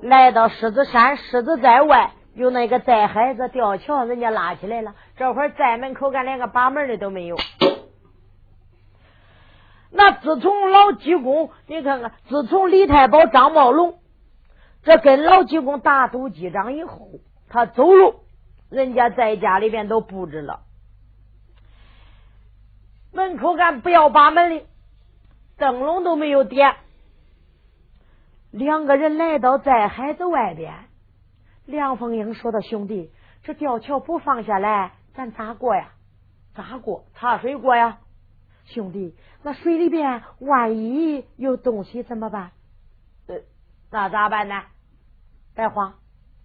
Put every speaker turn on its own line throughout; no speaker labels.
来到狮子山，狮子在外，有那个寨孩子吊桥，人家拉起来了。这会儿寨门口，干连个把门的都没有。那自从老济公，你看看，自从李太保张茂龙这跟老济公打赌击掌以后，他走路，人家在家里边都布置了门口，干不要把门的灯笼都没有点。两个人来到寨海子外边，梁凤英说道：“兄弟，这吊桥不放下来，咱咋过呀？咋过？踏水过呀？兄弟，那水里边万一有东西怎么办？呃，那咋办呢？白花，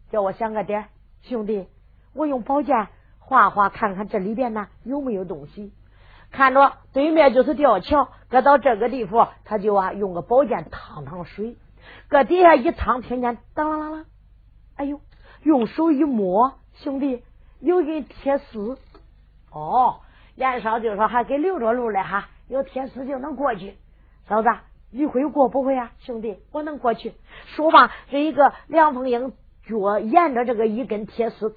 叫我想个点兄弟，我用宝剑划划，看看这里边呢有没有东西。看着对面就是吊桥，搁到这个地方，他就啊用个宝剑趟趟水。”搁底下一趟，听见当啷啷啷，哎呦！用手一摸，兄弟，有根铁丝。哦，严少就说还给留着路了哈，有铁丝就能过去。嫂子，你会过不会啊？兄弟，我能过去。说吧，这一个梁凤英脚沿着这个一根铁丝，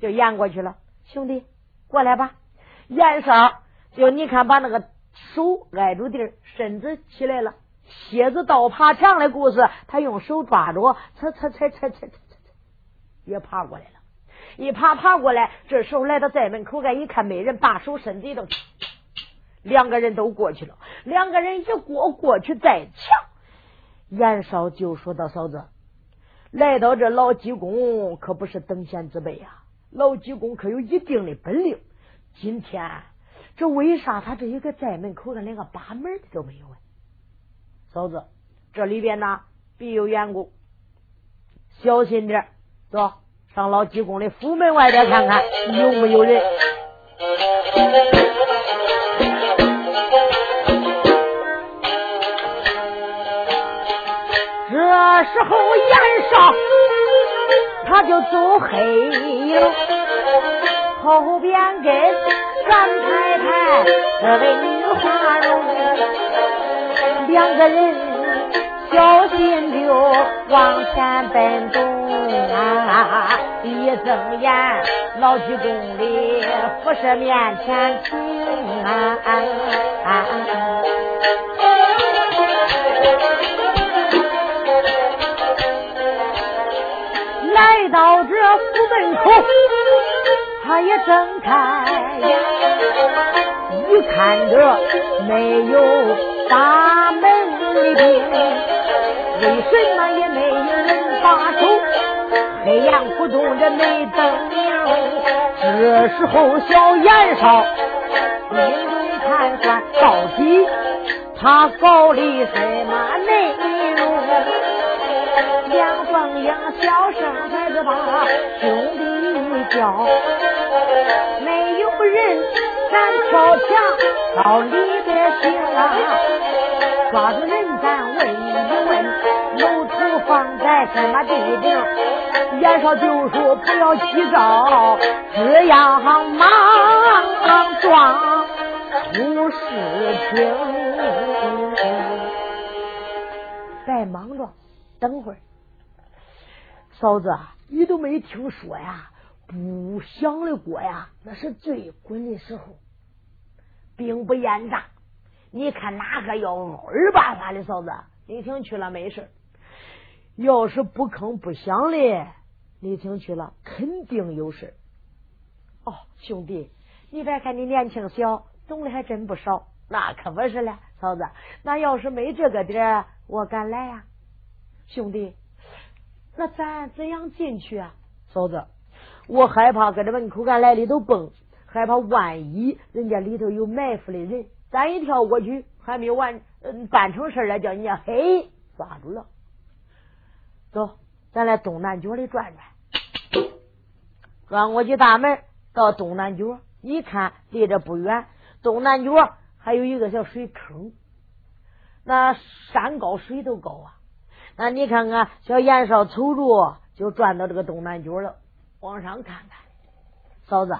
就沿过去了。兄弟，过来吧。严少就你看，把那个手挨住地儿，身子起来了。蝎子倒爬墙的故事，他用手抓着，擦擦擦擦擦擦擦，也爬过来了。一爬爬过来，这时候来到寨门口，一看没人，把手伸里头，两个人都过去了。两个人一过过去再抢，严少就说到：“嫂子，来到这老济公可不是等闲之辈呀，老济公可有一定的本领。今天这为啥他这一个寨门口的连个把门的都没有啊？”嫂子，这里边呢必有缘故，小心点走上老济公的府门外边看看有没有人。这时候严少他就走黑了，后边跟三太太这位女花容。两个人小心就往前奔动啊！一睁眼，老济公的不是面前停啊！来到这府门口，他也睁开眼，一看着没有。大门里边，为什么也没有人把守？黑暗胡同，这没灯明。这时候，小严少心中盘算，到底他搞的什么内容？梁凤英小声孩子把兄弟叫，没有人敢跳墙到里边行啊！抓住人，咱问一问，楼土放在什么地方？严少就说不要急躁，只要莽撞出事情。别莽撞，等会儿，嫂子，你都没听说呀？不响的锅呀，那是最滚的时候，兵不厌诈。你看哪个要二八八的嫂子？你听去了没事要是不吭不响的，你听去了肯定有事哦，兄弟，你别看你年轻小，懂的还真不少。那可不是了，嫂子。那要是没这个点，我敢来呀，兄弟。那咱怎样进去啊，嫂子？我害怕搁这门口干来里头蹦，害怕万一人家里头有埋伏的人。咱一跳过去，还没完，嗯，办成事了，叫人家嘿抓住了。走，咱来东南角里转转，转过去大门，到东南角，一看离这不远，东南角还有一个小水坑，那山高水都高啊。那你看看，小严少瞅着就转到这个东南角了，往上看看，嫂子，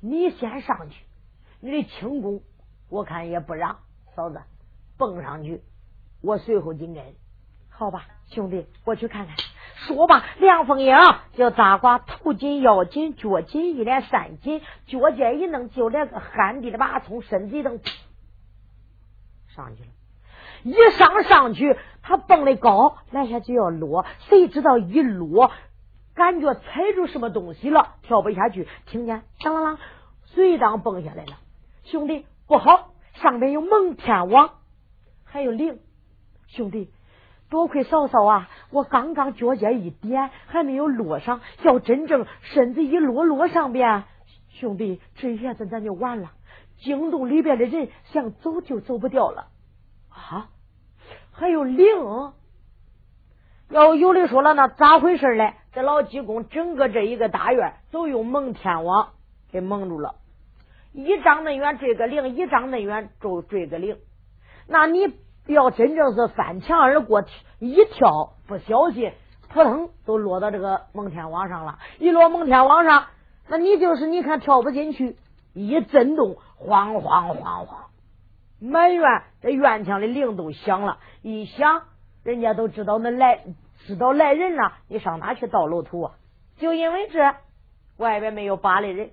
你先上去，你的轻功。我看也不让嫂子蹦上去，我随后紧跟。好吧，兄弟，我去看看。说吧，梁凤英就扎瓜头紧、腰紧、脚紧，一连三紧，脚尖一弄，就连个旱地的把从身子一蹬，上去了。一上上去，他蹦的高，来下就要落，谁知道一落，感觉踩住什么东西了，跳不下去。听见当啷啷，随当蹦下来了。兄弟，不好，上面有蒙天网，还有灵。兄弟。多亏嫂嫂啊！我刚刚脚尖一点，还没有落上。要真正身子一落落上边，兄弟，这一下子咱就完了。惊动里边的人，想走就走不掉了。啊！还有灵，要有的说了，那咋回事嘞？这老济公整个这一个大院都用蒙天网给蒙住了，一张那远追个灵，一张那远就追个灵。那你？要真正是翻墙而过，一跳不小心，扑腾都落到这个蒙天网上了。一落蒙天网上，那你就是你看跳不进去，一震动，晃晃晃晃，满院这院墙的铃都响了。一响，人家都知道那来知道来人了，你上哪去倒楼土啊？就因为这，外边没有扒的人。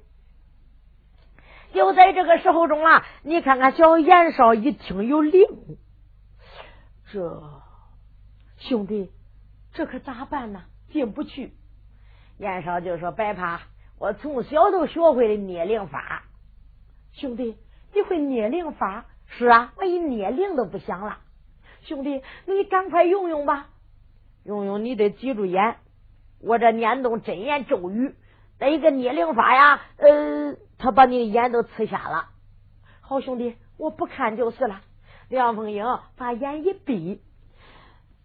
就在这个时候中啊，你看看小严少一听有灵。这兄弟，这可咋办呢？进不去。燕少就说：“别怕，我从小都学会了捏灵法。兄弟，你会捏灵法？是啊，我一捏灵都不响了。兄弟，你赶快用用吧。用用，你得记住眼。我这念动真言咒语，那一个捏灵法呀，呃，他把你的眼都刺瞎了。好兄弟，我不看就是了。”梁凤英把眼一闭，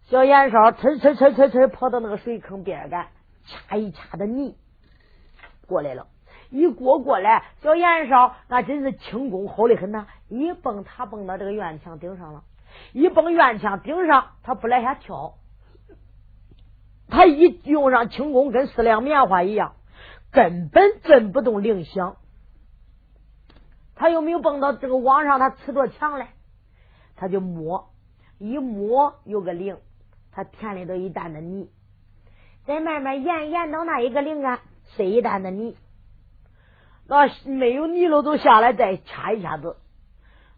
小严少呲呲呲呲呲跑到那个水坑边干，掐一掐的泥过来了。一过过来，小严少那真是轻功好的很呐！一蹦，他蹦到这个院墙顶上了。一蹦院墙顶上，他不来下跳。他一用上轻功，跟四两棉花一样，根本震不动铃响。他又没有蹦到这个网上，他呲着墙来。他就摸，一摸有个铃，他填里头一担的泥，再慢慢沿沿到那一个铃啊，塞一担的泥，那没有泥了都下来再掐一下子，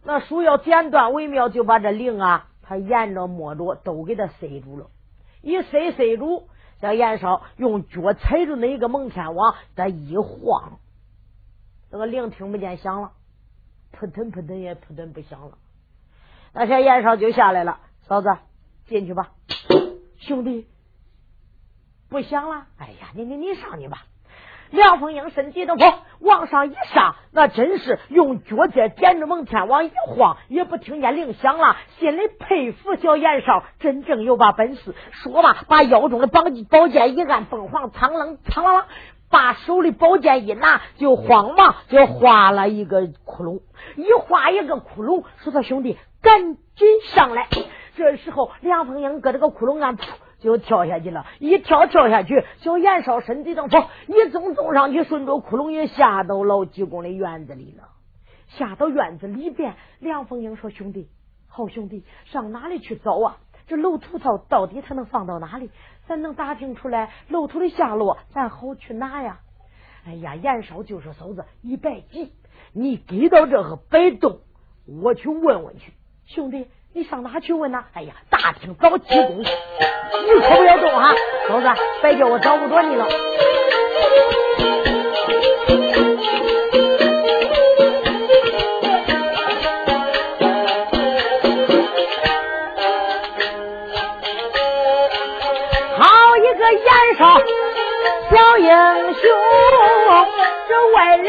那树要剪断为妙，就把这铃啊，他沿着摸着都给他塞住了，一塞塞住，这严少用脚踩住那一个蒙天王，他一晃，这个铃听不见响了，扑腾扑腾也扑腾不响了。那小严少就下来了，嫂子进去吧，兄弟不响了。哎呀，你你你上去吧。梁凤英身体都跑往上一上，那真是用脚尖点着蒙天王一晃，也不听见铃响了。心里佩服小严少，真正有把本事。说吧，把腰中的宝宝剑一按，凤凰苍啷苍啷啷。把手里宝剑一拿，就慌忙就画了一个窟窿，一画一个窟窿，说：“他兄弟，赶紧上来！”这时候，梁凤英搁这个窟窿上，噗就跳下去了。一跳跳下去，小严少身体正跑，一纵纵上去，顺着窟窿也下到老济公的院子里了。下到院子里边，梁凤英说：“兄弟，好兄弟，上哪里去找啊？这楼土套到底才能放到哪里？”咱能打听出来楼土的下落，咱好去拿呀！哎呀，严少就是嫂子，你别急，你给到这个别动，我去问问去。兄弟，你上哪去问呢？哎呀，大厅找济公，你可不要动啊！嫂子，别叫我找不着你了。好一个燕少小英雄，这外人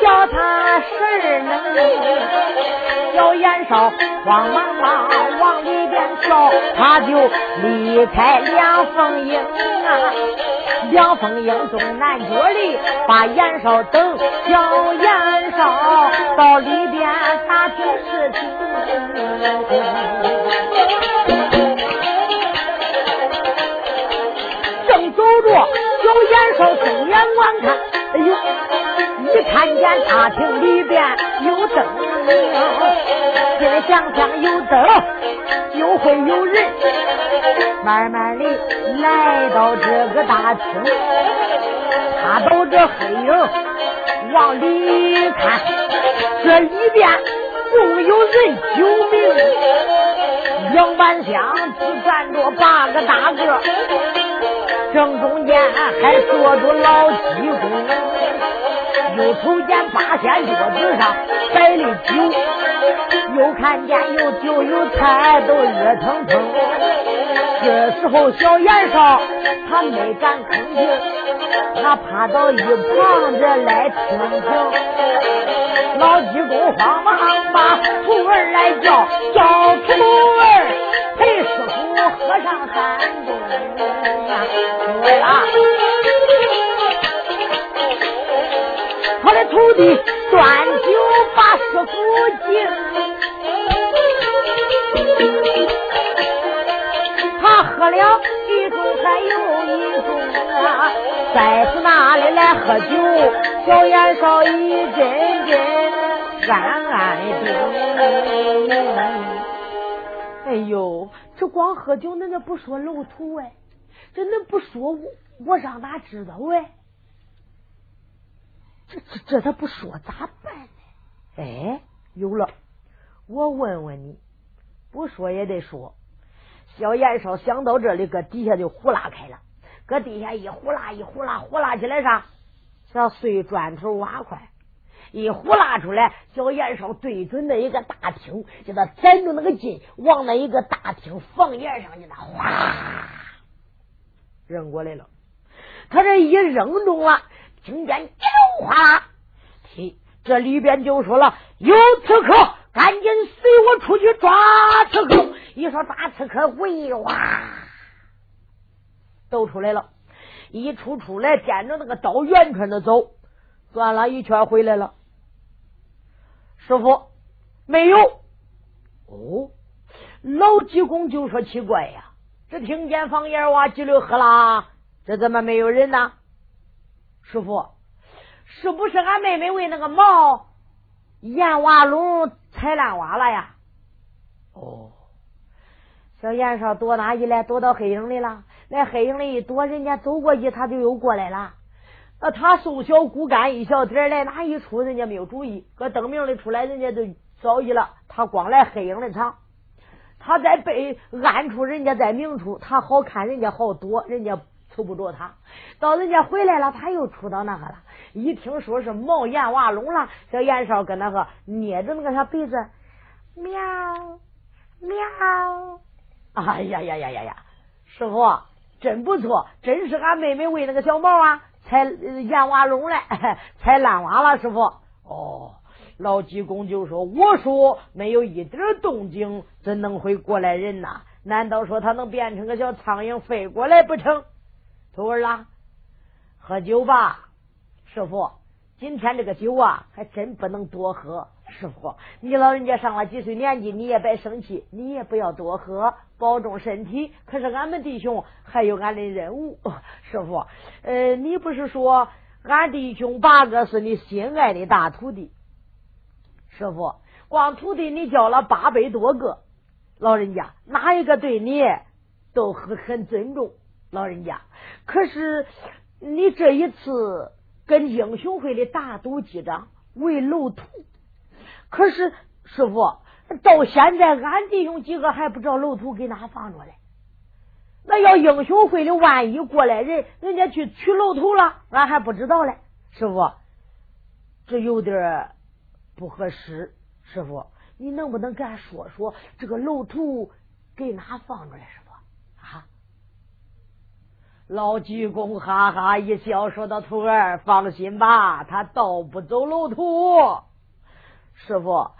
叫他神能。小严少慌忙忙往里边跳，他就离开梁凤英啊。梁凤英从南角里把严少等，小严少到里边打听事情。正走着。小严少睁眼观看，哎呦，一看见大厅里边有灯明，心里想想有灯就会有人。慢慢的来到这个大厅，他到这黑影往里看，这里边共有人九名，杨半香只站着八个大个，正中间还坐着老济公，又瞅见八仙桌子上摆的酒，又看见有酒有菜都热腾腾。这时候，小严少他没敢吭气，他趴到一旁这来听听。老济公慌忙把徒儿来叫，叫徒儿陪师傅喝上三盅啊！对了，他的徒弟端酒把师傅敬。他喝了一盅，还有一盅啊！再是哪里来喝酒？小严少一阵阵暗暗的。哎呦，这光喝酒，恁那不说楼土哎？这恁不说我，我让哪知道哎？这这这他不说咋办呢？哎，有了，我问问你，不说也得说。小燕少想到这里，搁底下就呼啦开了，搁底下一呼啦一呼啦，呼啦起来啥？像碎砖头瓦块，一呼啦出来，小燕少对准那一个大厅，叫他攒住那个劲，往那一个大厅房檐上去，那哗扔过来了。他这一扔中了，听见一隆哗啦，这里边就说了：“有刺客，赶紧随我出去抓刺客。”一说抓刺客，喂哇，都出来了。一出出来，掂着那个刀，圆圈的走，转了一圈回来了。师傅没有。哦，老济公就说奇怪呀，这听见房檐哇叽里喝啦，这怎么没有人呢？师傅，是不是俺妹妹为那个毛燕瓦龙踩烂瓦了呀？哦。小燕少躲哪一来？躲到黑影里了。来黑影里一躲，人家走过去，他就又过来了。那他瘦小骨干一小点来，哪一出人家没有注意？搁灯明里出来，人家就着急了。他光来黑影里藏，他在背暗处，人家在明处，他好看，人家好躲，人家瞅不着他。到人家回来了，他又出到那个了。一听说是毛燕娃龙了，小严少跟那个捏着那个小鼻子，喵喵。哎呀呀呀呀呀！师傅真不错，真是俺妹妹喂那个小猫啊，才燕娃龙嘞，才烂娃了。师傅，哦，老济公就说：“我说没有一点动静，怎能会过来人呐？难道说他能变成个小苍蝇飞过来不成？”徒儿啦，喝酒吧，师傅。今天这个酒啊，还真不能多喝。师傅，你老人家上了几岁年纪，你也别生气，你也不要多喝，保重身体。可是俺们弟兄还有俺的任务。师傅，呃，你不是说俺弟兄八个是你心爱的大徒弟？师傅，光徒弟你教了八百多个，老人家哪一个对你都很很尊重？老人家，可是你这一次跟英雄会的大赌记账为楼图。可是师傅，到现在俺弟兄几个还不知道楼土给哪放着嘞。那要英雄会的，万一过来人，人家去取楼土了，俺还不知道嘞。师傅，这有点不合适。师傅，你能不能给俺说说这个楼土给哪放着嘞？师傅啊！老济公哈哈一笑，说道：“徒儿放心吧，他盗不走楼土。”师傅，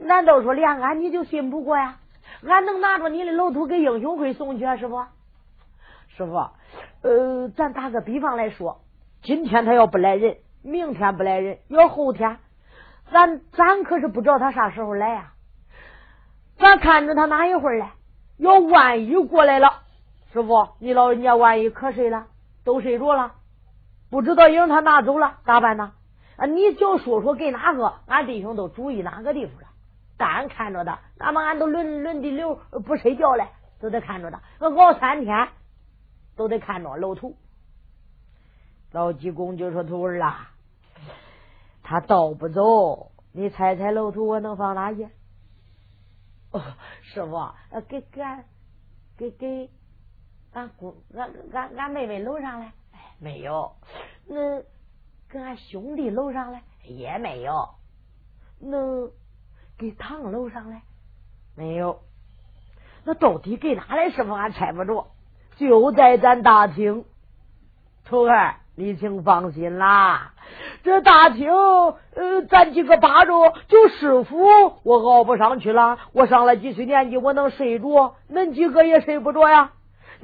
难道说连俺你就信不过呀？俺能拿着你的楼土给英雄会送去啊？师傅，师傅，呃，咱打个比方来说，今天他要不来人，明天不来人，要后天，咱咱可是不知道他啥时候来呀。咱看着他哪一会儿来？要万一过来了，师傅，你老人家万一瞌睡了，都睡着了，不知道影他拿走了，咋办呢？啊，你就说说给哪个，俺弟兄都注意哪个地方了。单看着他，那么俺都轮轮的流不睡觉嘞，都得看着他，熬三天都得看着老头。老济公就说：“徒儿啊，他倒不走，你猜猜老头我能放哪去？”哦，师傅，给给给给俺姑俺俺俺妹妹楼上来？没有。那跟俺兄弟楼上来？也没有。那给堂楼上来？没有。那到底给哪来？师傅，俺猜不着。就在咱大厅，徒儿。你请放心啦，这大厅，呃，咱几个扒着，就师傅我熬不上去了。我上了几岁年纪，我能睡着？恁几个也睡不着呀？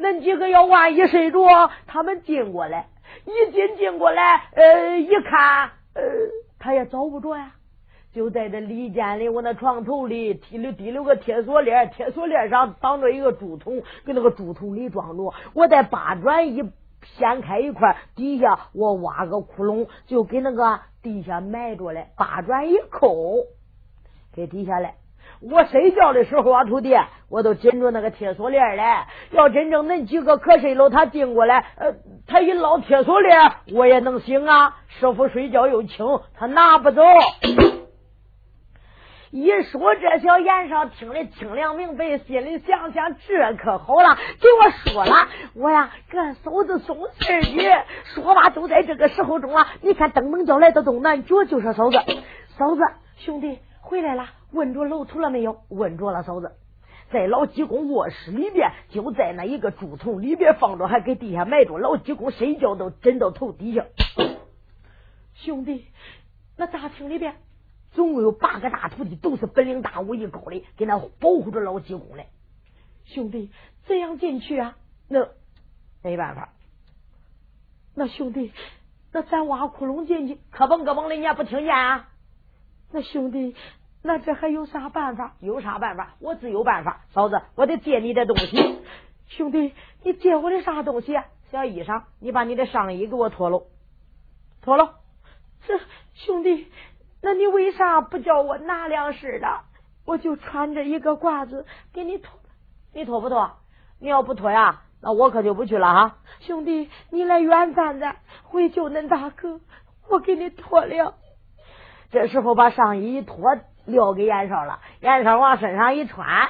恁几个要万一睡着，他们进过来，一进进过来，呃，一看，呃，他也找不着呀。就在这里间里，我那床头里提溜提溜个铁锁链，铁锁链上绑着一个竹筒，给那个竹筒里装着。我在八转一。掀开一块，底下我挖个窟窿，就给那个地下埋着嘞。八转一扣，给底下嘞。我睡觉的时候啊，徒弟，我都紧着那个铁锁链嘞。要真正恁几个瞌睡了，他进过来，呃，他一捞铁锁链，我也能醒啊。师傅睡觉又轻，他拿不走。一说这，小严少听得清凉明白，心里想想这可好了，给我说了，我呀给俺嫂子送信儿去。说吧都在这个时候中了。你看登门叫来的东南角，就说嫂子，嫂子兄弟回来了，问着楼头了没有？问着了，嫂子在老济公卧室里边，就在那一个竹筒里边放着，还给地下埋着。老济公睡觉都枕到头底下。兄弟，那大厅里边。总共有八个大徒弟，都是本领大、武艺高的，给那保护着老济公嘞。兄弟，怎样进去啊？那没办法。那兄弟，那咱挖窟窿进去，可蹦可蹦的，你也不听见啊？那兄弟，那这还有啥办法？有啥办法？我自有办法。嫂子，我得借你的东西。兄弟，你借我的啥东西？小衣裳，你把你的上衣给我脱了，脱了。这兄弟。那你为啥不叫我拿粮食的？我就穿着一个褂子给你脱，你脱不脱？你要不脱呀，那我可就不去了哈。兄弟，你来远站站，回救恁大哥，我给你脱了。这时候把上衣一脱，撂给严少了。严少往身上一穿，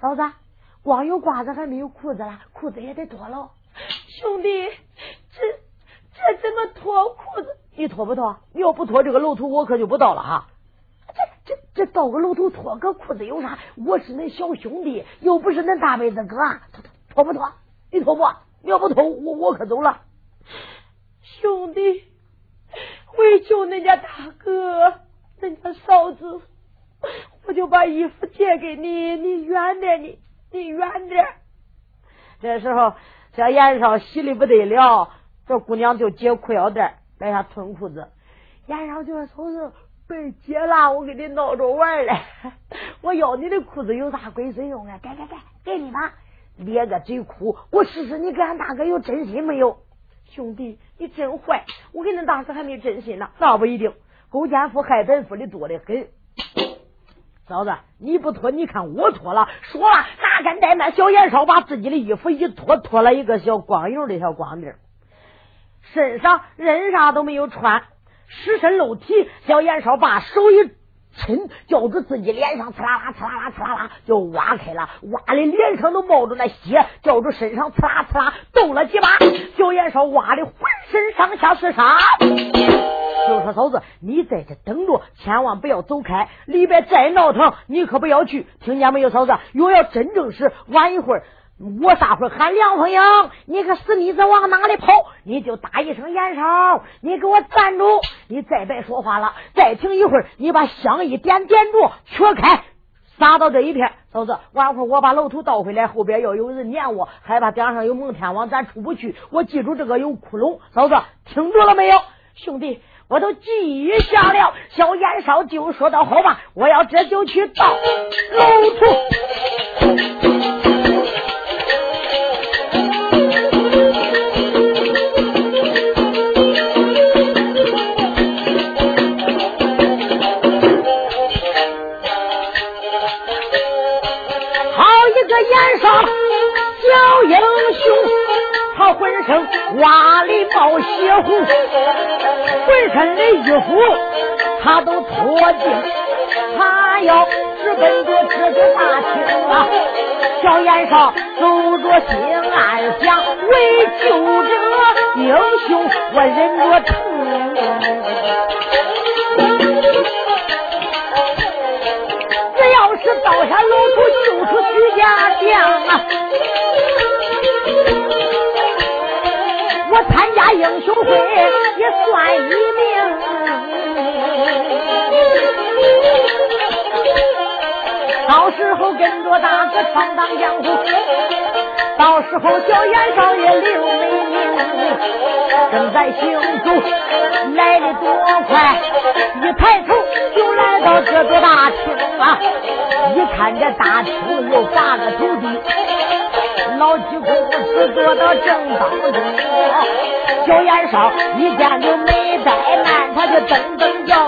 嫂子，光有褂子还没有裤子了，裤子也得脱了。兄弟，这这怎么脱裤子？你脱不脱？你要不脱这个楼头，我可就不到了哈。这这这到个楼头脱个裤子有啥？我是恁小兄弟，又不是恁大妹子哥。脱脱脱不脱？你脱不？你要不脱，我我可走了。兄弟，为救恁家大哥，恁家嫂子，我就把衣服借给你，你远点，你你远点。这时候小燕少喜的不得了，这姑娘就解裤腰带。来下吞裤子，燕少就说：“嫂子，别解了，我给你闹着玩嘞。我要你的裤子有啥鬼孙用啊？给给给，给你吧。咧个嘴哭，我试试你跟俺大哥有真心没有？兄弟，你真坏！我跟恁大哥还没真心呢，那不一定。勾奸夫害本夫的多得很。嫂子，你不脱，你看我脱了。说了，哪敢怠慢？小严少把自己的衣服一脱，脱了一个小光油的小光腚。身上人啥都没有穿，尸身露体。小严少把手一抻，叫住自己脸上，刺啦啦，刺啦啦，刺啦啦，就挖开了，挖的脸上都冒着那血，叫住身上，刺啦刺啦，动了几把。小严少挖的浑身上下是沙。就说嫂子，你在这等着，千万不要走开。里边再闹腾，你可不要去，听见没有，嫂子？若要真正是晚一会儿。我啥会喊梁凤英？你个死妮子往哪里跑？你就打一声严少，你给我站住！你再别说话了，再停一会儿，你把香一点点着，缺开，撒到这一片。嫂子，晚会我把楼头倒回来，后边要有人撵我，害怕顶上有蒙天王，咱出不去。我记住这个有窟窿，嫂子听着了没有？兄弟，我都记下了。小严少就说道：“好吧，我要这就去到楼处。”他浑身哇里冒血红，浑身的衣服他都脱尽，他要直奔着这个大厅啊！小燕少走着心暗想，为救这英雄，我忍着疼。只要是刀下老土救出徐家将啊！加英雄会也算一命，到时候跟着大哥闯荡江湖，到时候小燕少爷留美名，正在行走，来的多快，一抬头就来到这座大厅啊！一看这大厅有八个徒弟，老济公子坐到正当中，小眼梢一见就没怠慢，他就噔噔叫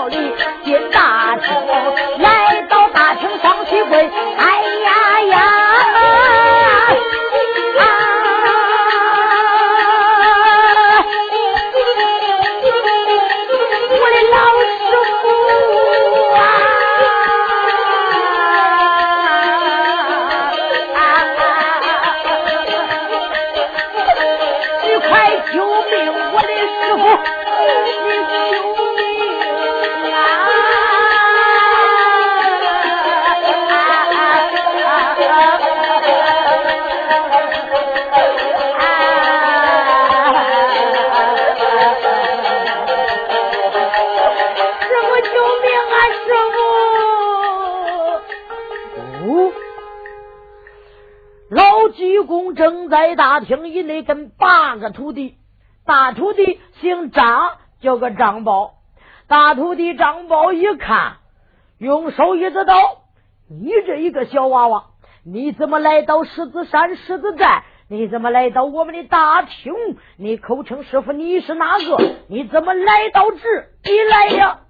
济公正在大厅以内跟八个徒弟，大徒弟姓张，叫个张宝。大徒弟张宝一看，用手一指道：“你这一个小娃娃，你怎么来到狮子山狮子寨？你怎么来到我们的大厅？你口称师傅，你是哪个？你怎么来到这里来呀？”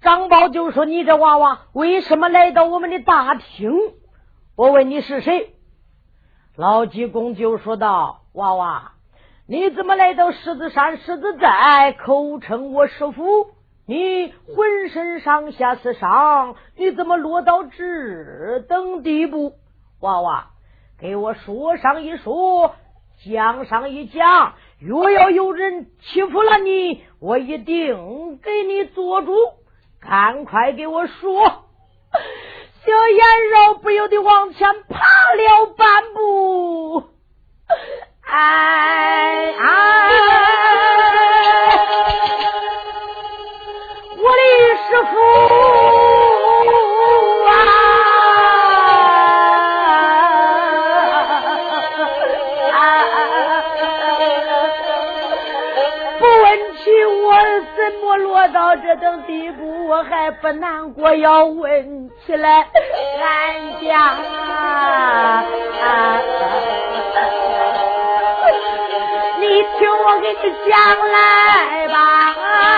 张宝就说：“你这娃娃为什么来到我们的大厅？我问你是谁？”老济公就说道：“娃娃，你怎么来到狮子山狮子寨，口称我师傅？你浑身上下是伤，你怎么落到这等地步？娃娃，给我说上一说，讲上一讲。若要有人欺负了你，我一定给你做主。赶快给我说。”小燕肉不由得往前爬了半步，哎哎，我的师傅。落到这等地步？我还不难过，要问起来，俺家，你听我给你讲来吧。啊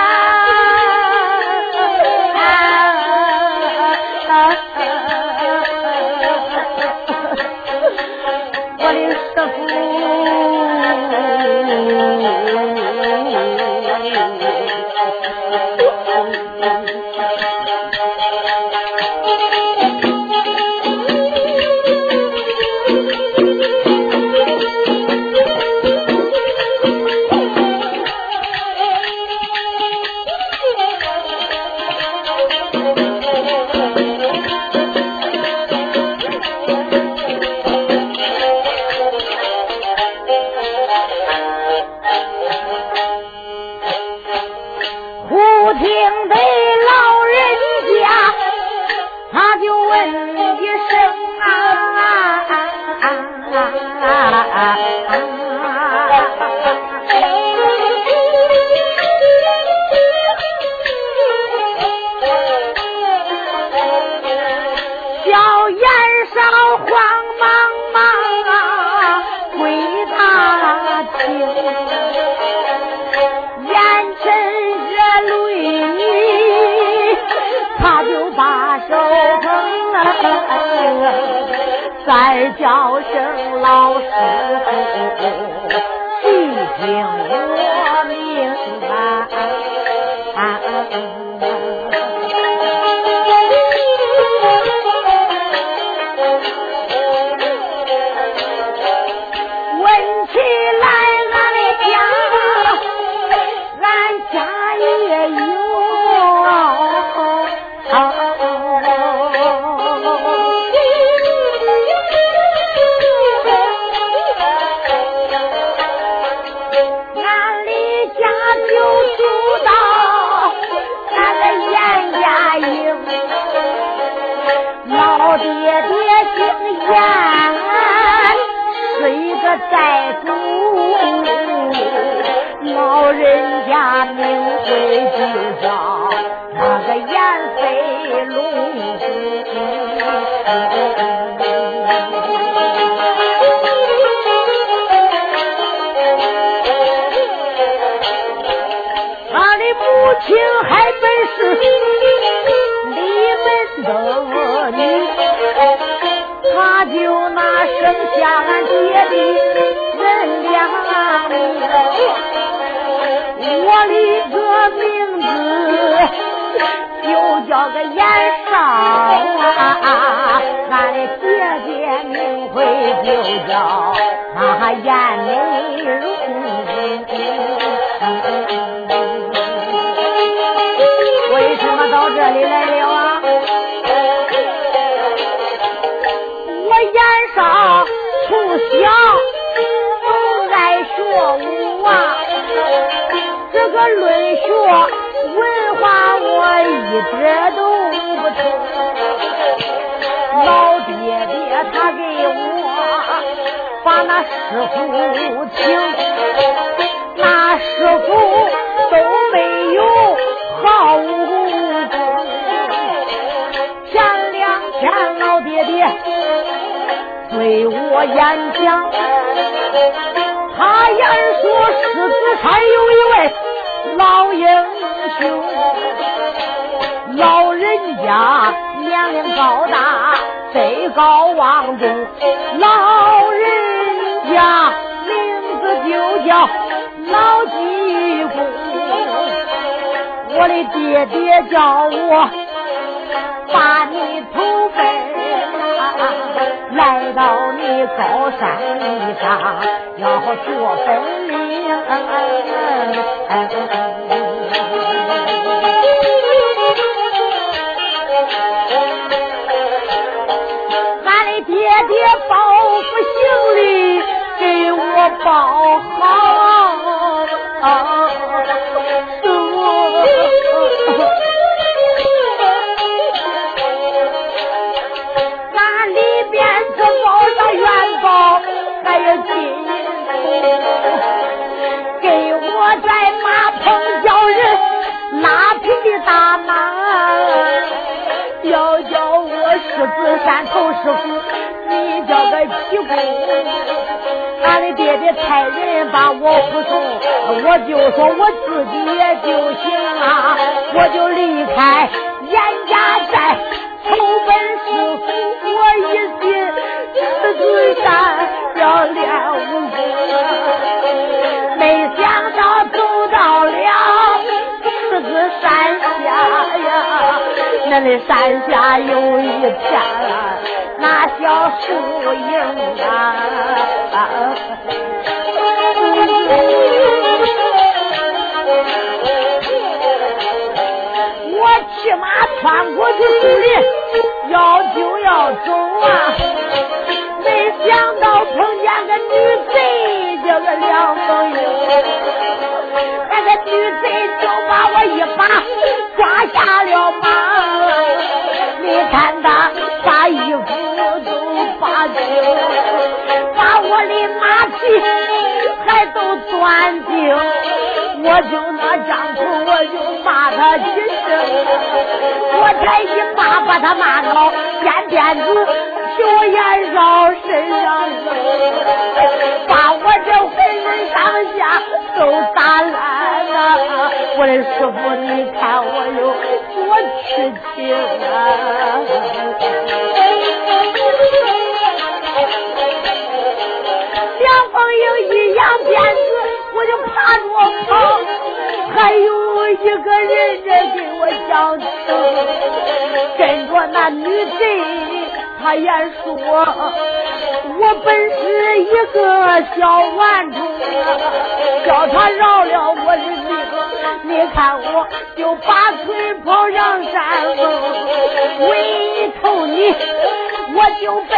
那师傅都没有好武功。前两天老爹爹对我演讲，他言说狮子山有一位老英雄，老人家年龄高大，德高望重，老人。家名字就叫老金我的爹爹叫我把你投奔，来到你高山上要做本领。俺的爹爹包袱行李。给我包山头师傅，你叫个济公。俺的爹爹派人把我护送，我就说我自己也就行了，我就离开严家寨，投奔师傅。我一心狮子山要练武功，没想到走到了狮子山下呀，那里山下有一片。那小树影啊，我骑马穿过去树林，要就要走啊，没想到碰见个女贼，叫个梁凤英，那个女贼就把我一把抓下了马，你看他我的马匹还都钻净，我就那张口我就骂他几声，我才一把把他骂到肩边子，酒眼绕身上走，把我这浑身上下都打烂了。我的师傅，你看我有多痴情啊！两鞭子，我就趴着跑，还有一个人在给我讲情，跟着那女贼，他也说，我本是一个小顽童，叫他饶了我的命，你看我就拔腿跑上山峰，为头你。我就被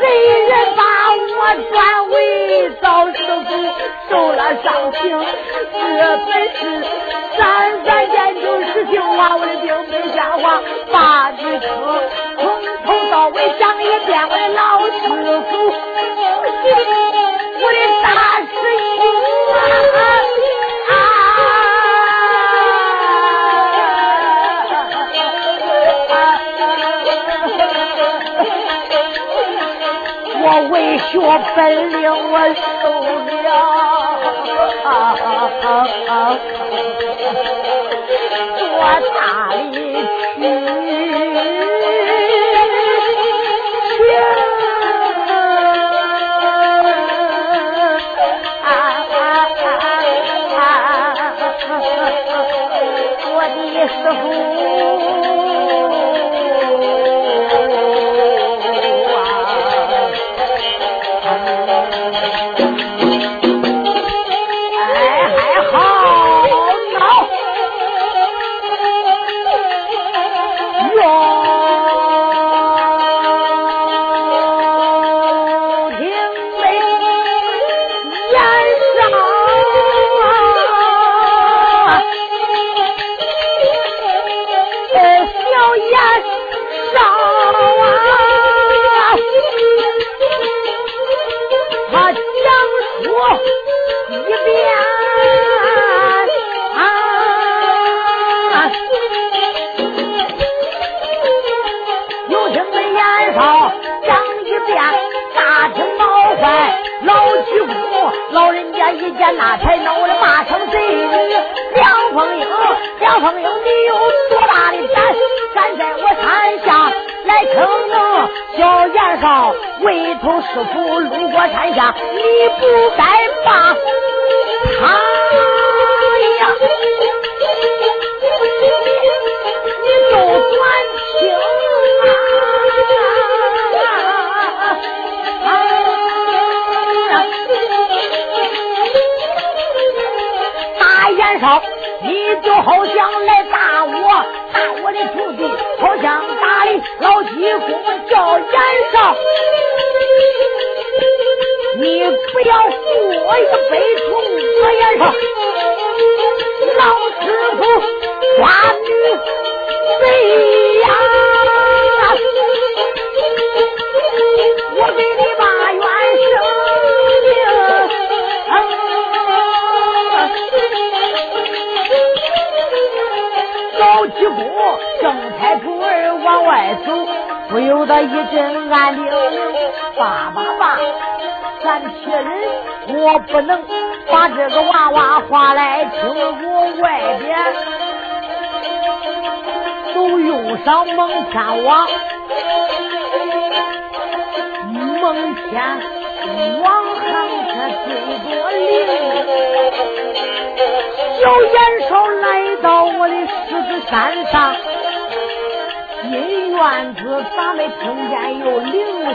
贼人把我转为造师傅，受了伤情。这本是三三研究实情话，我的兵没瞎话，把你坑，从头到尾讲一遍，我的老师傅，为学本领，我受了做大理去，我的师傅。老人家一见那才恼了骂成贼女梁凤英，梁凤英，你有多大的胆，敢在我山下来逞能？小严少，为头师傅路过山下，你不该骂他呀！你就算少，你就好像来打我，打我的徒弟，好像打的老济公叫严少。你不要负我一杯痛，我严少，老师傅抓女贼呀！正抬腿儿往外走，不由得一阵暗铃铃，爸爸爸，咱铁人，我不能把这个娃娃话来听。我外边都用上蒙天王，蒙天网上可最多灵。小严少来到我的狮子山上，进院子咋没听见有铃声？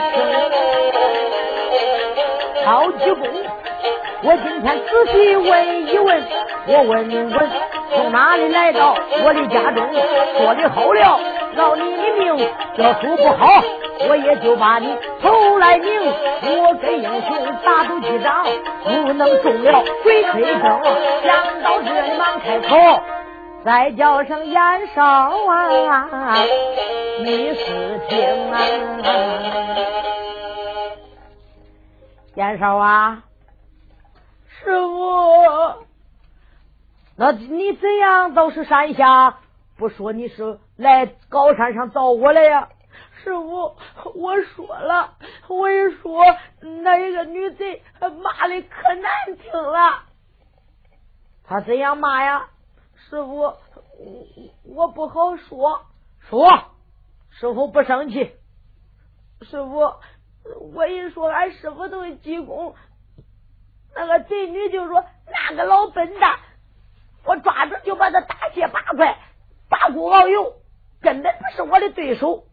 高济公，我今天仔细问一问，我问问从哪里来到我的家中？说的好了，饶你的命；这书不好。我也就把你投来拧，我跟英雄打赌几仗，不能中了鬼吹灯。想到这里忙开口，再叫声严少啊，你是听啊？严少啊，师傅，那你怎样到是山下？不说你是来高山上找我来呀？师傅，我说了，我一说那一个女贼骂的可难听了。他怎样骂呀？师傅，我我不好说。说，师傅不生气。师傅，我一说，俺师傅都是济公，那个贼女就说：“那个老笨蛋，我抓住就把他打卸八块，八股熬油，根本不是我的对手。”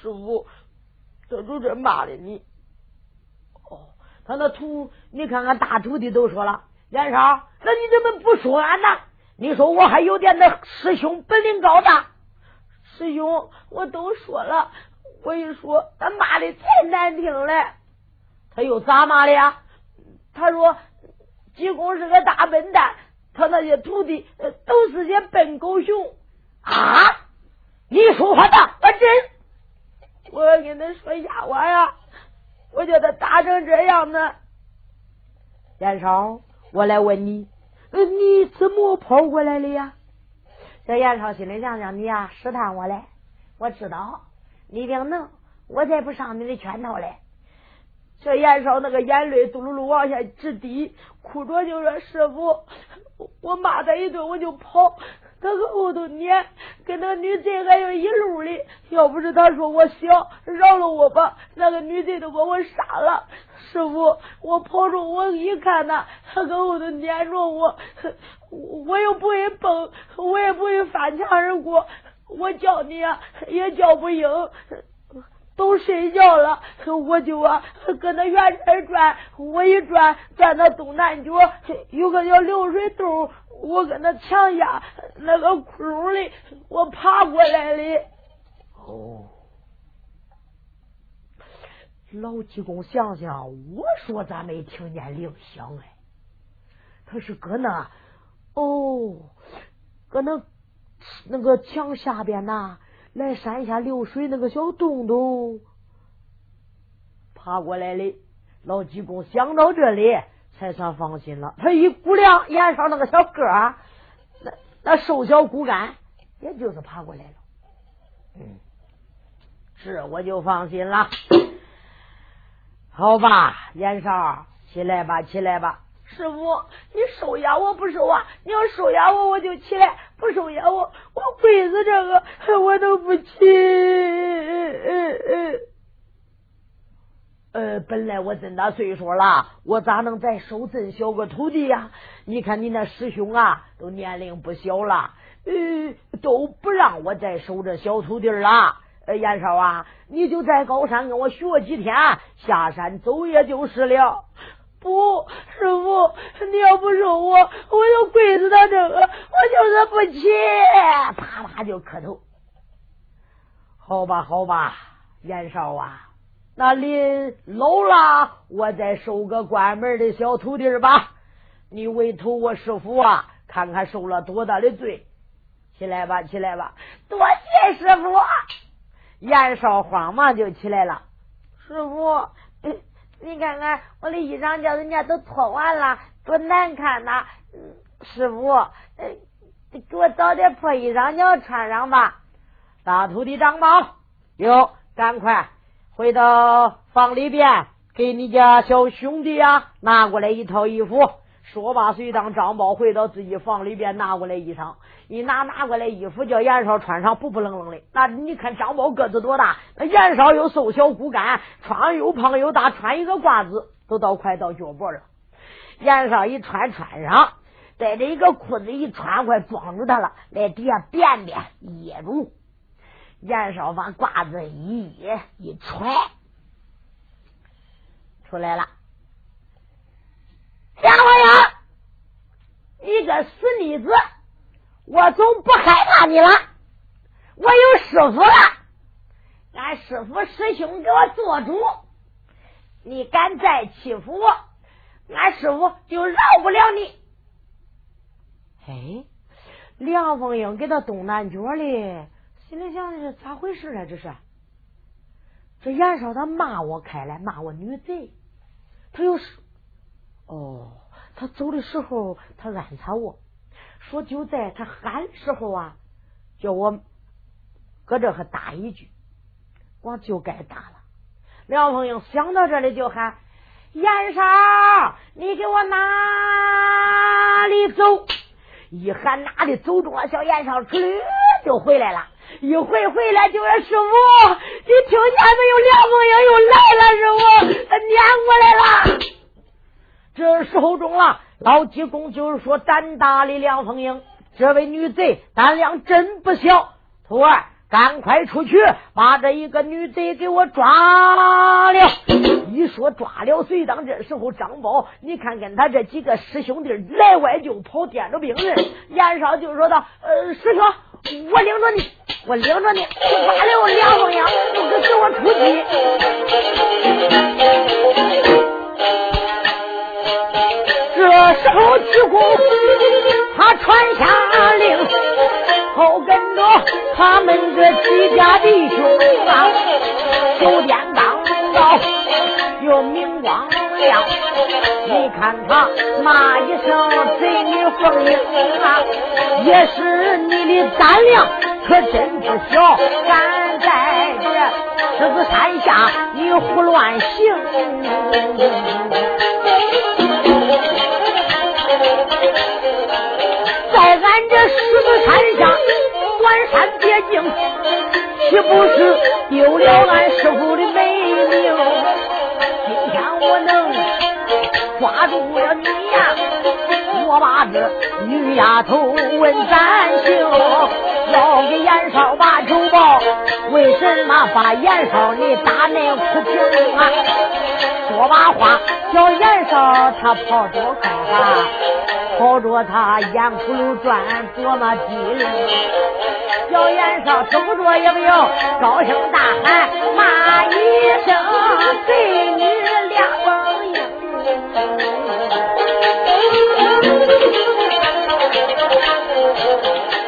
师傅，这都这骂的你。哦，他那徒，你看看大徒弟都说了，严少，那你怎么不说俺呢？你说我还有点那师兄本领高大。师兄，我都说了，我一说他骂的太难听了。他又咋骂的呀？他说济公是个大笨蛋，他那些徒弟都是些笨狗熊啊！你说话大，我真，我跟他说瞎话呀！我叫他打成这样呢。严少，我来问你，你怎么跑过来的呀？这严少心里想想，你呀试探我嘞，我知道你一定能，我才不上你的圈套嘞。这严少那个眼泪嘟噜噜往下直滴，哭着就说：“师傅，我骂他一顿我就跑，他搁后头撵，跟那个女贼还有一路哩。要不是他说我小，饶了我吧，那个女贼都把我杀了。师傅，我跑着我一看他，他搁后头撵着我，我又不会蹦，我也不会翻墙而过，我叫你啊也叫不应。”都睡觉了，我就啊搁那圆圈转，我一转转到东南角，有个叫流水洞，我搁那墙下那个窟窿里，我爬过来的。哦，老济公想想，我说咋没听见铃响哎？他是搁那哦，搁那那个墙下边呐。来山下流水那个小洞洞爬过来的，老济公想到这里才算放心了。他一估量，眼上那个小个儿，那那瘦小骨干，也就是爬过来了。嗯，是我就放心了。好吧，严少，起来吧，起来吧。师傅，你收押我不收啊？你要收押我，我就起来；不收押我，我跪子这个我都不起。呃，本来我这大岁数了，我咋能再收这么小个徒弟呀？你看你那师兄啊，都年龄不小了，呃，都不让我再收这小徒弟了。呃，严少啊，你就在高山跟我学几天，下山走也就是了。不，师傅，你要不收我，我就跪死他这个，我就是不起，啪啪就磕头。好吧，好吧，严少啊，那临老了，我再收个关门的小徒弟吧。你委托我师傅啊，看看受了多大的罪。起来吧，起来吧，多谢师傅。严少慌忙就起来了，师傅。你看看我的衣裳，叫人家都脱完了，多难看呐！师傅，呃，给我找点破衣裳，你要穿上吧。大徒弟张宝，哟，赶快回到房里边，给你家小兄弟啊拿过来一套衣服。说罢，随当张宝回到自己房里边，拿过来衣裳，一拿拿过来衣服，叫严少穿上，不不愣愣的。那你看张宝个子多大？那严少又瘦小骨干，穿上又胖又大，穿一个褂子都到快到脚脖了。严少一穿穿上，带着一个裤子一穿，快装住他了，来底下便便掖住。严少把褂子一掖一揣出来了。两位，个死妮子！我总不害怕你了。我有师傅了，俺师傅师兄给我做主。你敢再欺负我，俺师傅就饶不了你。哎，梁凤英给他东南角里，心里想的是咋回事啊？这是这袁绍他骂我开来，骂我女贼，他又是。哦，他走的时候，他暗藏我说，就在他喊的时候啊，叫我搁这还打一句，我就该打了。梁凤英想到这里就喊：“燕少，你给我哪里走？”一喊哪里走中了，小燕少就回来了。一回回来就说：“师傅，你听见没有？梁凤英又来了，师傅，他撵过来了。”这时候中了，老济公就是说胆大的梁凤英，这位女贼胆量真不小。徒儿，赶快出去把这一个女贼给我抓了。一说抓了，随当这时候张宝，你看跟他这几个师兄弟来外就跑，颠着兵刃。严少就说道：“呃，师兄，我领着你，我领着你，抓了梁凤英，就给我出去。”这时候，济公他传下令，后跟着他们这几家弟兄啊，手电刚到，又明光亮。你看他骂一声“贼女凤英”啊，也是你的胆量可真不小，敢在这狮子山下你胡乱行。在俺这狮子山下断山别境，岂不是丢了俺师傅的美名？今天我能抓住了你呀，我把这女丫头问咱行，要给严少把仇报，为什么把严少你打那苦平啊？说把话叫严少他跑多快啊！跑着他眼葫芦转，多么机灵。小严少走着也不要高声大喊，骂一声贼女梁凤英。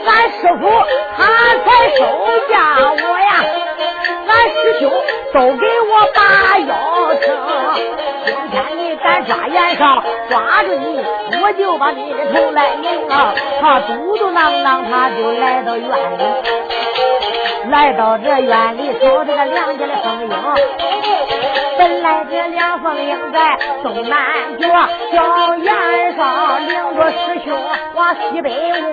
俺师傅他才收下我呀，俺师兄都给我把腰称。今天你敢抓严少，抓住你，我就把你的头来拧啊！他嘟嘟囔囔，他就来到院里，来到这院里找这个梁家的凤英。本来这梁凤英在东南角，叫严少领着师兄往西北屋。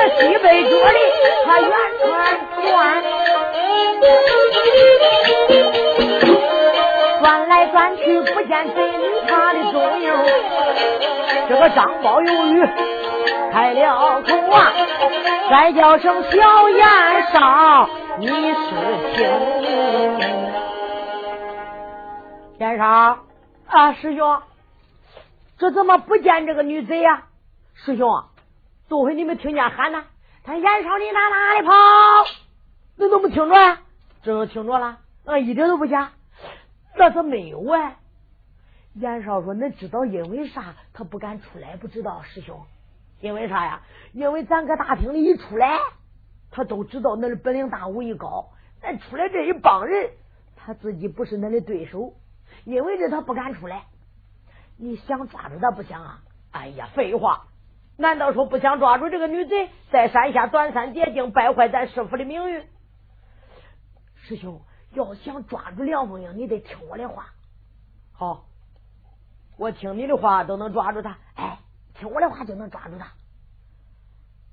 这西北角里，他远川。转，转来转去不见贼女他的踪影。这个张宝有雨开了口啊，再叫声小燕少，你是听？严少啊，师兄，这怎么不见这个女贼呀？师兄，多会你们听见喊呢？他严少，你哪哪里跑？那都没听着啊？这都听着了，啊，一点都不假。那他没有啊？严少说：“恁知道因为啥他不敢出来？不知道师兄，因为啥呀？因为咱搁大厅里一出来，他都知道恁的本领大，武艺高。咱出来这一帮人，他自己不是恁的对手，因为这他不敢出来。你想抓住他不想啊？哎呀，废话！难道说不想抓住这个女贼，在山下断山绝境，败坏咱师傅的名誉？”师兄，要想抓住梁凤英，你得听我的话。好，我听你的话都能抓住他。哎，听我的话就能抓住他。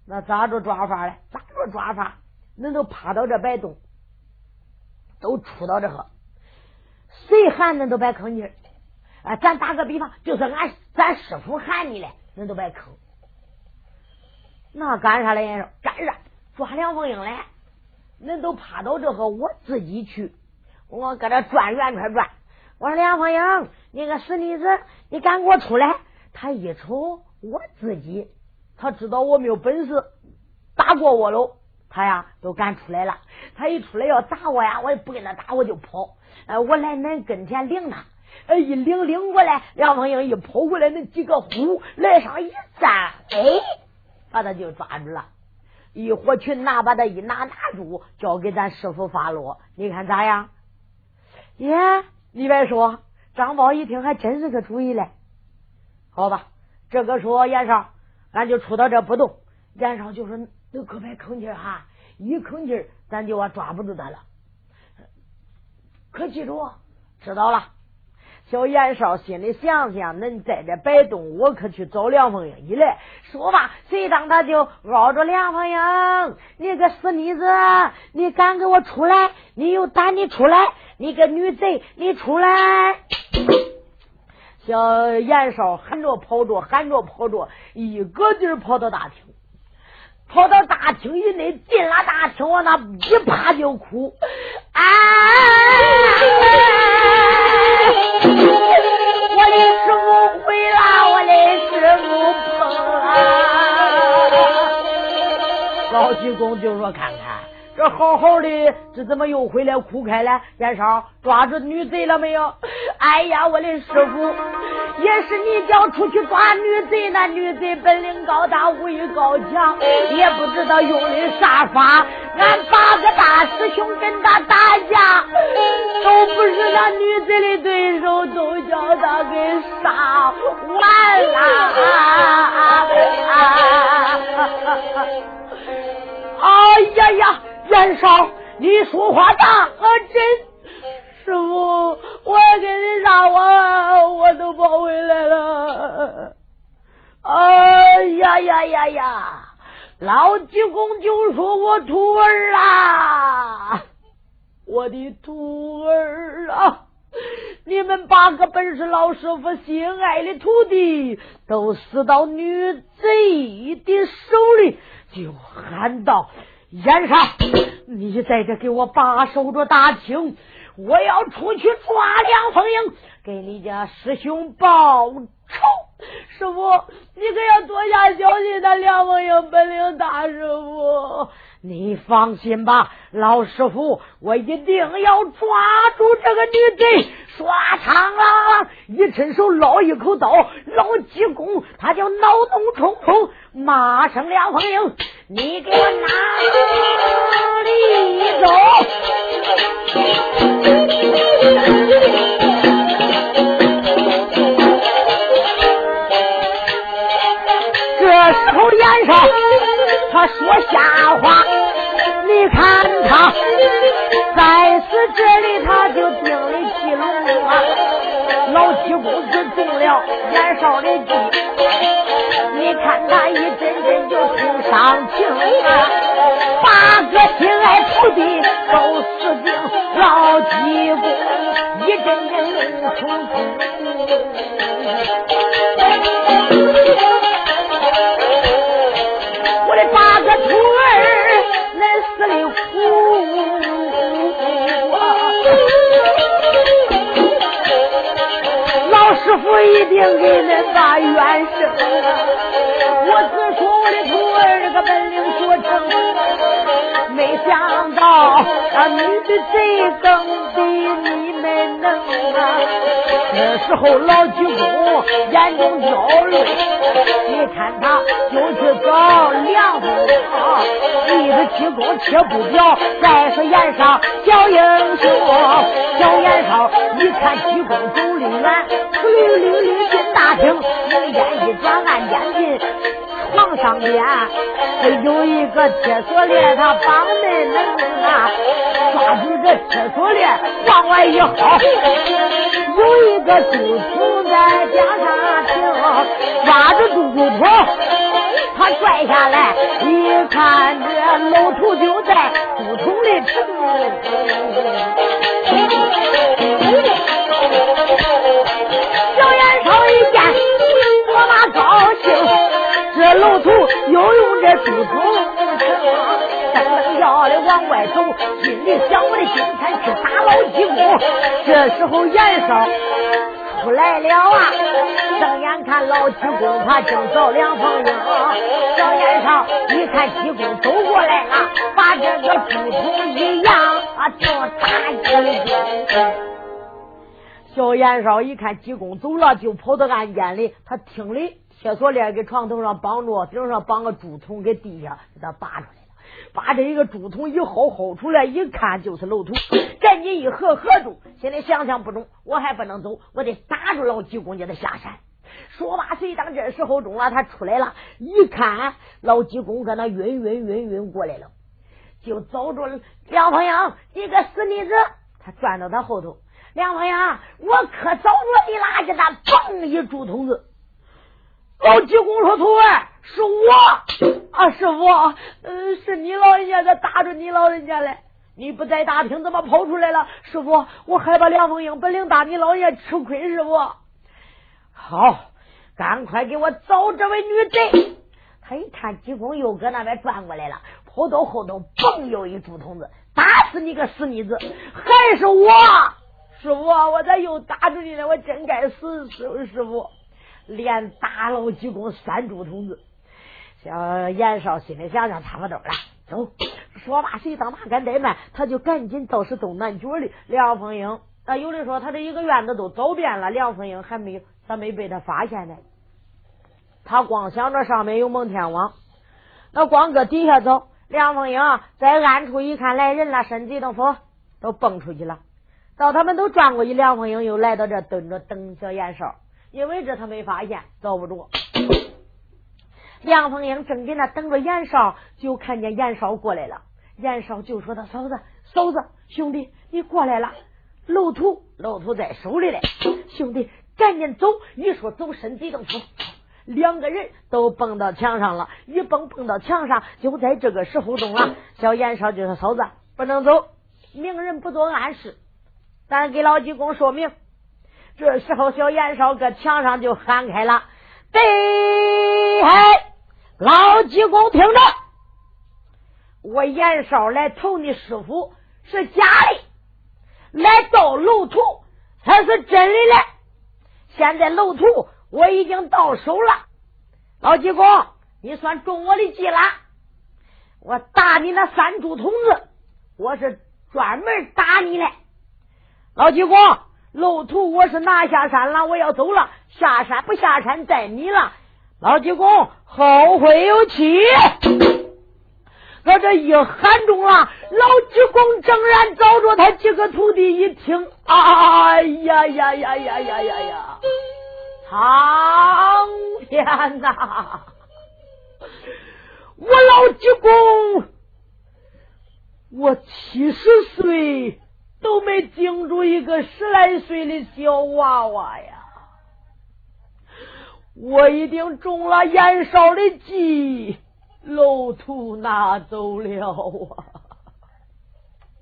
那咋着抓法嘞？咋着抓法？恁都趴到这摆动，都出到这个，谁喊恁都别吭气啊！咱打个比方，就是俺咱师傅喊你嘞，恁都别吭。那干啥嘞？干啥？抓梁凤英来？恁都趴到这个，我自己去，我搁这转圆圈转。我说梁凤英，你个死妮子，你敢给我出来？他一瞅我自己，他知道我没有本事，打过我喽。他呀都敢出来了。他一出来要打我呀，我也不跟他打，我就跑。呃，我来恁跟前领他，哎，一领领过来，梁凤英一跑过来，那几个呼来上一站，哎，把他就抓住了。一伙群拿把他一拿拿住，交给咱师傅发落，你看咋样？耶，你别说，张宝一听还真是个主意嘞。好吧，这个说严少，俺就出到这不动。严少就说：“你可别吭气哈，一吭气咱就抓不住他了。可记住，知道了。小严少心里想想，恁在这摆动，我可去找梁凤英。一来说吧，谁当他就熬着梁凤英，你个死妮子，你敢给我出来？你有胆你出来？你个女贼，你出来！小严少喊着跑着，喊着跑着，一个劲跑到大厅，跑到大厅以内，进了大厅，往那一趴就哭，啊！老济公就说：“看看，这好好的，这怎么又回来哭开了？燕少抓住女贼了没有？哎呀，我的师傅，也是你叫出去抓女贼，那女贼本领高大，武艺高强，也不知道用的啥法。”俺八个大师兄跟他打架，都那女子的对手，都叫他给杀完了。哎呀呀，袁绍，你说话大真。师傅，我给你杀我，我都跑回来了。哎呀呀呀呀！老济公就说：“我徒儿啊，我的徒儿啊，你们八个本是老师傅心爱的徒弟，都死到女贼的手里。”就喊道：“燕上，你在这给我把守着大厅，我要出去抓梁凤英，给你家师兄报仇。”师傅，你可要多加小心，那梁凤英本领大。师傅，你放心吧，老师傅，我一定要抓住这个女贼。唰，长啷，一伸手捞一口刀，老济公他就脑洞冲冲，骂声梁凤英，你给我哪里走？时候眼上，他说瞎话。老七公子中了年少的计，你看他一阵阵就听伤情啊。八个心爱徒弟都死定，老济公一阵阵怒冲冲。不一定给恁把冤伸啊！我只说我的徒儿这个本领学成，没想到那女贼更比你们能啊！这时候老济公眼中焦虑，你看他就去找梁凤英，一个济公切不表。再说眼上小英雄，小眼少一看济公走的远，溜溜溜进大厅，用眼一转，暗间进床上边，有一个铁锁链，他绑恁能啊，抓住这铁锁链往外一薅，有一个竹筒在边上停，抓着住竹筒，他拽下来，一看这老头就在竹筒里吃。这老头又用这竹筒噔噔叫的往外走，心里想：我的今天去打老济公。这时候严少出来了啊，瞪眼看老济公，他正找梁凤英。小严少一看济公走过来了，把这个竹筒一扬，啊，就打进小严少一看济公走了，就跑到暗间里，他听的。铁锁链给床头上绑着，顶上绑个竹筒，给地下给他拔出来了。把这一个竹筒一薅薅出来，一看就是老头，赶紧一合合住。现在想想不中，我还不能走，我得打住老济公，叫他下山。说罢，谁当这时候中了，他出来了，一看老济公搁那晕晕晕晕过来了，就找着梁鹏英，你个死妮子！他转到他后头。梁鹏英，我可找着你了！给他嘣一竹筒子。老济公说：“徒儿，是我啊，师傅，嗯，是你老人家在打着你老人家嘞。你不在大厅，怎么跑出来了？师傅，我害怕梁凤英本领大，你老人家吃亏。师傅，好，赶快给我找这位女贼。他一看济公又搁那边转过来了，跑到后头，嘣又一竹筒子，打死你个死妮子！还是我，师傅，我咋又打着你了？我真该死，师师傅。”连打老济公三柱筒子，小严少心里想想差不多了，走。说罢，谁当哪敢怠慢，他就赶紧到是东南角里。梁凤英啊，有的说他这一个院子都走遍了，梁凤英还没咋没被他发现呢？他光想着上面有蒙天王，那光搁底下走。梁凤英在暗处一看来人了，身子一动，佛都蹦出去了。到他们都转过去，梁凤英又来到这蹲着等小严少。因为这他没发现，找不着。梁凤英正在那等着严少，就看见严少过来了。严少就说：“他嫂子，嫂子，兄弟，你过来了。漏土，漏土在手里嘞。兄弟，赶紧走。一说走，身体都出，两个人都蹦到墙上了。一蹦蹦到墙上，就在这个时候中了。小严少就说：嫂子，不能走，明人不做暗事，咱给老济公说明。”这时候，小严少搁墙上就喊开了：“对，老济公听着，我严少来投你师傅是假的，来盗楼图才是真的嘞。现在楼图我已经到手了，老济公，你算中我的计了。我打你那三柱筒子，我是专门打你嘞，老济公。”路途我是拿下山了，我要走了。下山不下山，在你了。老济公后会有期。我这一喊中了，老济公正然找着他几个徒弟，一听，哎呀呀呀呀呀呀呀！苍天呐！我老济公，我七十岁。都没惊住一个十来岁的小娃娃呀！我一定中了严少的计，楼图拿走了啊！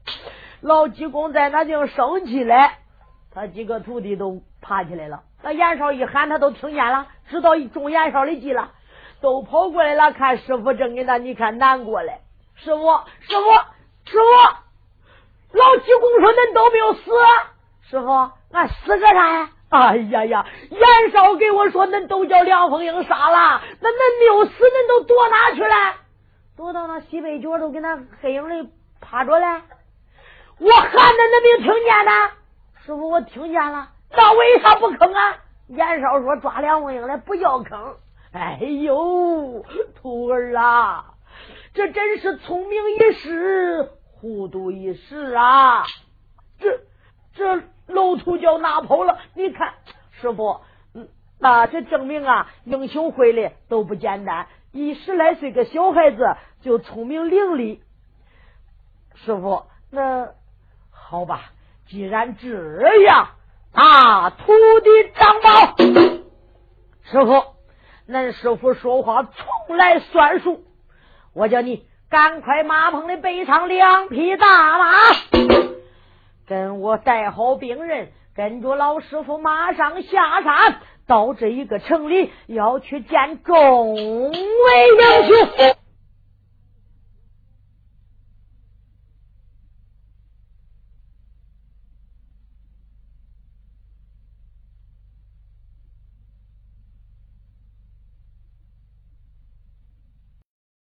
老济公在那就生气了，他几个徒弟都爬起来了。那严少一喊，他都听见了，知道中严少的计了，都跑过来了，看师傅正给他，你看难过嘞。师傅，师傅，师傅。老济公说：“恁都没有死，师傅，俺死个啥呀？哎呀呀！严少给我说，恁都叫梁凤英杀了，那恁没有死，恁都躲哪去了？躲到那西北角都给那黑影里趴着嘞。我喊恁，恁没有听见呢？师傅，我听见了，那为啥不吭啊？严少说抓梁凤英来不叫吭。哎呦，徒儿啊，这真是聪明一时。”糊涂一时啊！这这楼土叫拿跑了，你看师傅，嗯那这证明啊，英雄会的都不简单。一十来岁个小孩子就聪明伶俐。师傅，那好吧，既然这样，啊，徒弟张宝，师傅，恁师傅说话从来算数，我叫你。赶快马棚里背上两匹大马，跟我带好兵刃，跟着老师傅马上下山，到这一个城里要去见众位英雄。